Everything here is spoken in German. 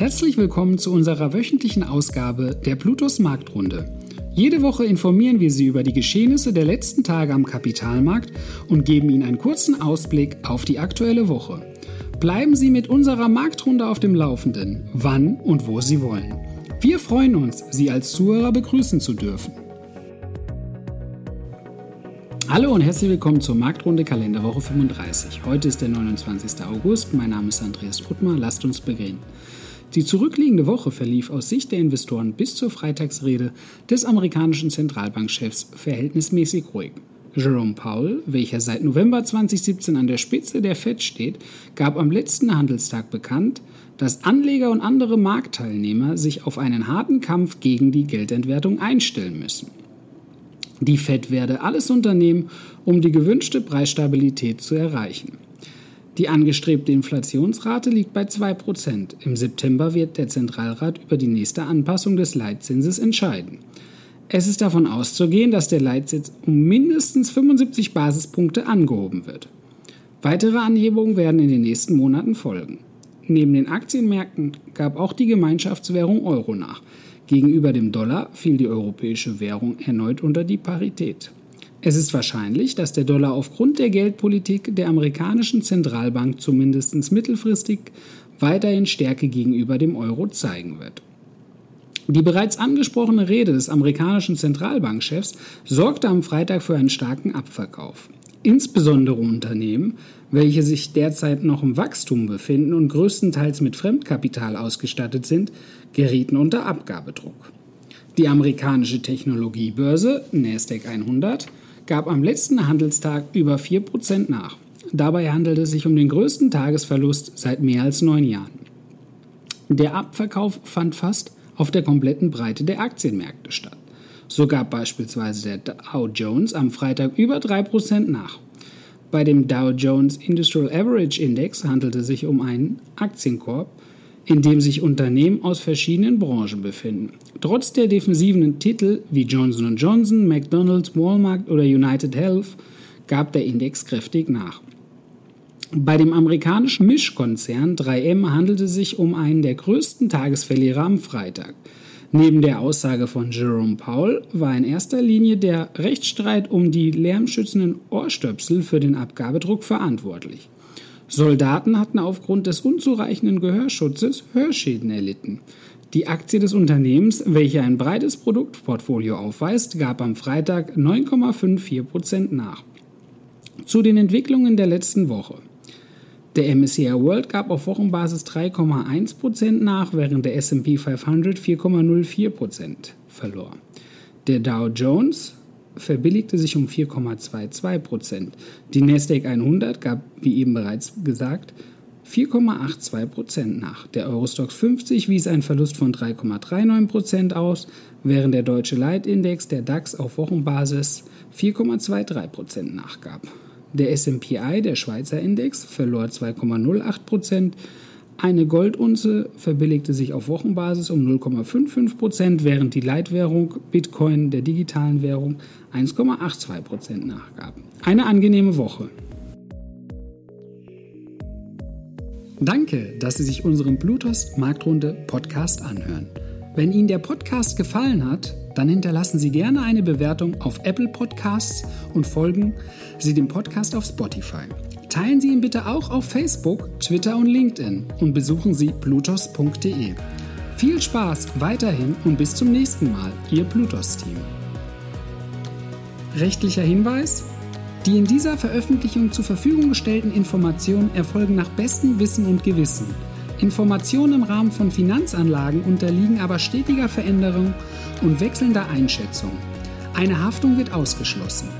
Herzlich willkommen zu unserer wöchentlichen Ausgabe der Plutos Marktrunde. Jede Woche informieren wir Sie über die Geschehnisse der letzten Tage am Kapitalmarkt und geben Ihnen einen kurzen Ausblick auf die aktuelle Woche. Bleiben Sie mit unserer Marktrunde auf dem Laufenden, wann und wo Sie wollen. Wir freuen uns, Sie als Zuhörer begrüßen zu dürfen. Hallo und herzlich willkommen zur Marktrunde Kalenderwoche 35. Heute ist der 29. August. Mein Name ist Andreas Bruttmer. Lasst uns beginnen. Die zurückliegende Woche verlief aus Sicht der Investoren bis zur Freitagsrede des amerikanischen Zentralbankchefs verhältnismäßig ruhig. Jerome Powell, welcher seit November 2017 an der Spitze der Fed steht, gab am letzten Handelstag bekannt, dass Anleger und andere Marktteilnehmer sich auf einen harten Kampf gegen die Geldentwertung einstellen müssen. Die Fed werde alles unternehmen, um die gewünschte Preisstabilität zu erreichen. Die angestrebte Inflationsrate liegt bei 2%. Im September wird der Zentralrat über die nächste Anpassung des Leitzinses entscheiden. Es ist davon auszugehen, dass der Leitzins um mindestens 75 Basispunkte angehoben wird. Weitere Anhebungen werden in den nächsten Monaten folgen. Neben den Aktienmärkten gab auch die Gemeinschaftswährung Euro nach. Gegenüber dem Dollar fiel die europäische Währung erneut unter die Parität. Es ist wahrscheinlich, dass der Dollar aufgrund der Geldpolitik der amerikanischen Zentralbank zumindest mittelfristig weiterhin Stärke gegenüber dem Euro zeigen wird. Die bereits angesprochene Rede des amerikanischen Zentralbankchefs sorgte am Freitag für einen starken Abverkauf. Insbesondere Unternehmen, welche sich derzeit noch im Wachstum befinden und größtenteils mit Fremdkapital ausgestattet sind, gerieten unter Abgabedruck. Die amerikanische Technologiebörse Nasdaq 100 gab am letzten Handelstag über 4% nach. Dabei handelte es sich um den größten Tagesverlust seit mehr als neun Jahren. Der Abverkauf fand fast auf der kompletten Breite der Aktienmärkte statt. So gab beispielsweise der Dow Jones am Freitag über 3% nach. Bei dem Dow Jones Industrial Average Index handelte es sich um einen Aktienkorb, in dem sich Unternehmen aus verschiedenen Branchen befinden. Trotz der defensiven Titel wie Johnson Johnson, McDonald's, Walmart oder United Health gab der Index kräftig nach. Bei dem amerikanischen Mischkonzern 3M handelte es sich um einen der größten Tagesverlierer am Freitag. Neben der Aussage von Jerome Powell war in erster Linie der Rechtsstreit um die lärmschützenden Ohrstöpsel für den Abgabedruck verantwortlich. Soldaten hatten aufgrund des unzureichenden Gehörschutzes Hörschäden erlitten. Die Aktie des Unternehmens, welche ein breites Produktportfolio aufweist, gab am Freitag 9,54% nach. Zu den Entwicklungen der letzten Woche. Der MSCI World gab auf Wochenbasis 3,1% nach, während der SP 500 4,04% verlor. Der Dow Jones verbilligte sich um 4,22 Prozent. Die Nasdaq 100 gab, wie eben bereits gesagt, 4,82 Prozent nach. Der Eurostox 50 wies einen Verlust von 3,39 Prozent aus, während der deutsche Leitindex, der DAX, auf Wochenbasis 4,23 Prozent nachgab. Der SMPI, der Schweizer Index, verlor 2,08 Prozent eine Goldunze verbilligte sich auf Wochenbasis um 0,55 Prozent, während die Leitwährung Bitcoin der digitalen Währung 1,82 Prozent nachgab. Eine angenehme Woche. Danke, dass Sie sich unseren Bluetooth Marktrunde Podcast anhören. Wenn Ihnen der Podcast gefallen hat, dann hinterlassen Sie gerne eine Bewertung auf Apple Podcasts und folgen Sie dem Podcast auf Spotify. Teilen Sie ihn bitte auch auf Facebook, Twitter und LinkedIn und besuchen Sie plutos.de. Viel Spaß weiterhin und bis zum nächsten Mal, Ihr Plutos-Team. Rechtlicher Hinweis? Die in dieser Veröffentlichung zur Verfügung gestellten Informationen erfolgen nach bestem Wissen und Gewissen. Informationen im Rahmen von Finanzanlagen unterliegen aber stetiger Veränderung und wechselnder Einschätzung. Eine Haftung wird ausgeschlossen.